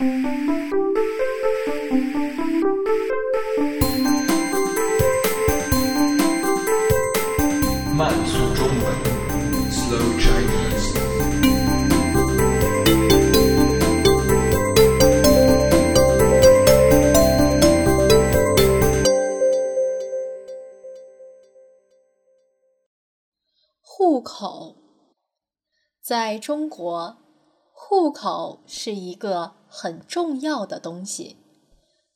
慢速中文，Slow Chinese。户口，在中国，户口是一个很重要的东西。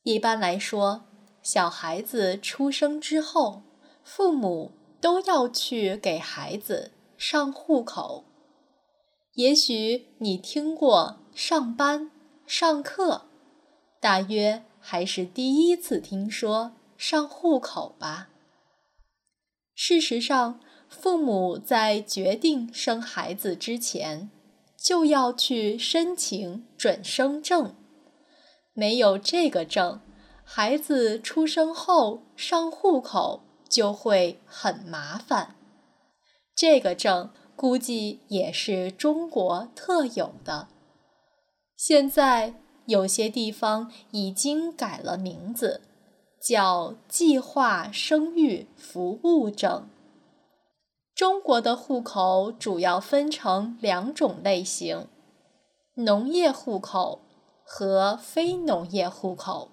一般来说，小孩子出生之后，父母都要去给孩子上户口。也许你听过上班、上课，大约还是第一次听说上户口吧。事实上，父母在决定生孩子之前，就要去申请准生证。没有这个证，孩子出生后上户口就会很麻烦。这个证估计也是中国特有的。现在有些地方已经改了名字，叫计划生育服务证。中国的户口主要分成两种类型：农业户口和非农业户口。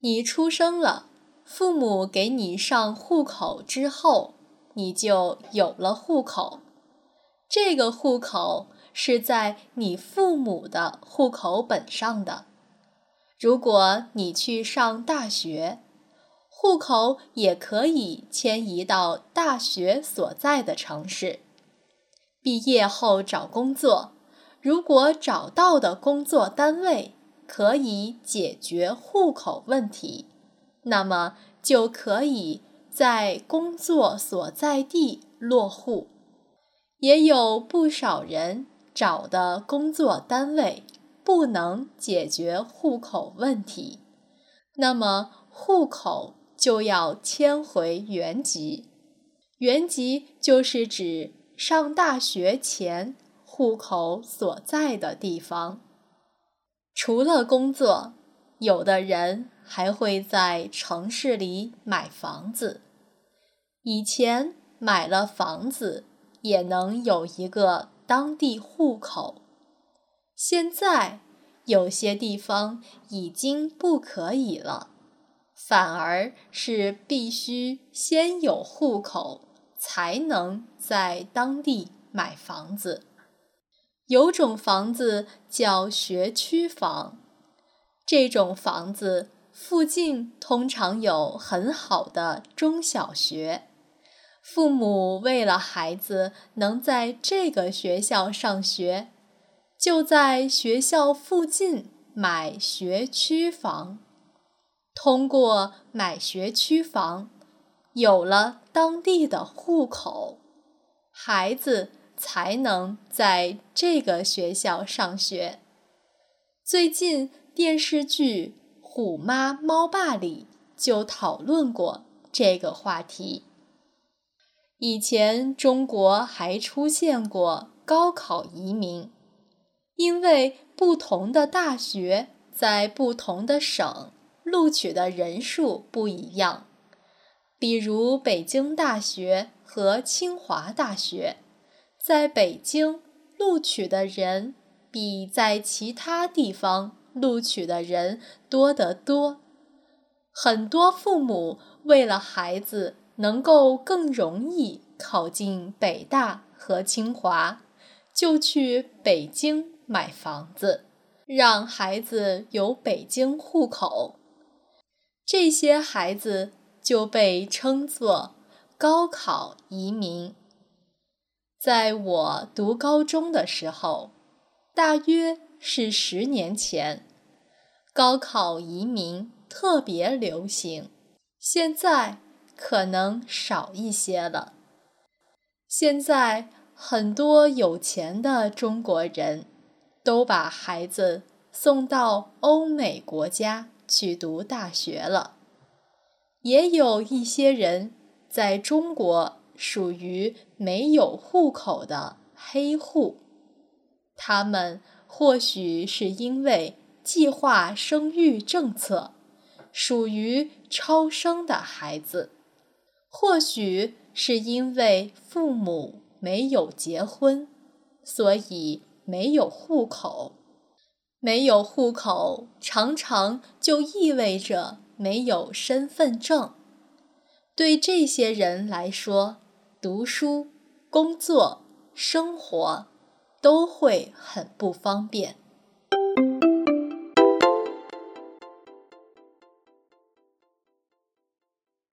你出生了，父母给你上户口之后，你就有了户口。这个户口是在你父母的户口本上的。如果你去上大学，户口也可以迁移到大学所在的城市。毕业后找工作，如果找到的工作单位可以解决户口问题，那么就可以在工作所在地落户。也有不少人找的工作单位不能解决户口问题，那么户口。就要迁回原籍，原籍就是指上大学前户口所在的地方。除了工作，有的人还会在城市里买房子。以前买了房子也能有一个当地户口，现在有些地方已经不可以了。反而是必须先有户口，才能在当地买房子。有种房子叫学区房，这种房子附近通常有很好的中小学，父母为了孩子能在这个学校上学，就在学校附近买学区房。通过买学区房，有了当地的户口，孩子才能在这个学校上学。最近电视剧《虎妈猫爸》里就讨论过这个话题。以前中国还出现过高考移民，因为不同的大学在不同的省。录取的人数不一样，比如北京大学和清华大学，在北京录取的人比在其他地方录取的人多得多。很多父母为了孩子能够更容易考进北大和清华，就去北京买房子，让孩子有北京户口。这些孩子就被称作高考移民。在我读高中的时候，大约是十年前，高考移民特别流行。现在可能少一些了。现在很多有钱的中国人都把孩子送到欧美国家。去读大学了，也有一些人在中国属于没有户口的黑户，他们或许是因为计划生育政策，属于超生的孩子。或许是因为父母没有结婚，所以没有户口。没有户口，常常就意味着没有身份证。对这些人来说，读书、工作、生活都会很不方便。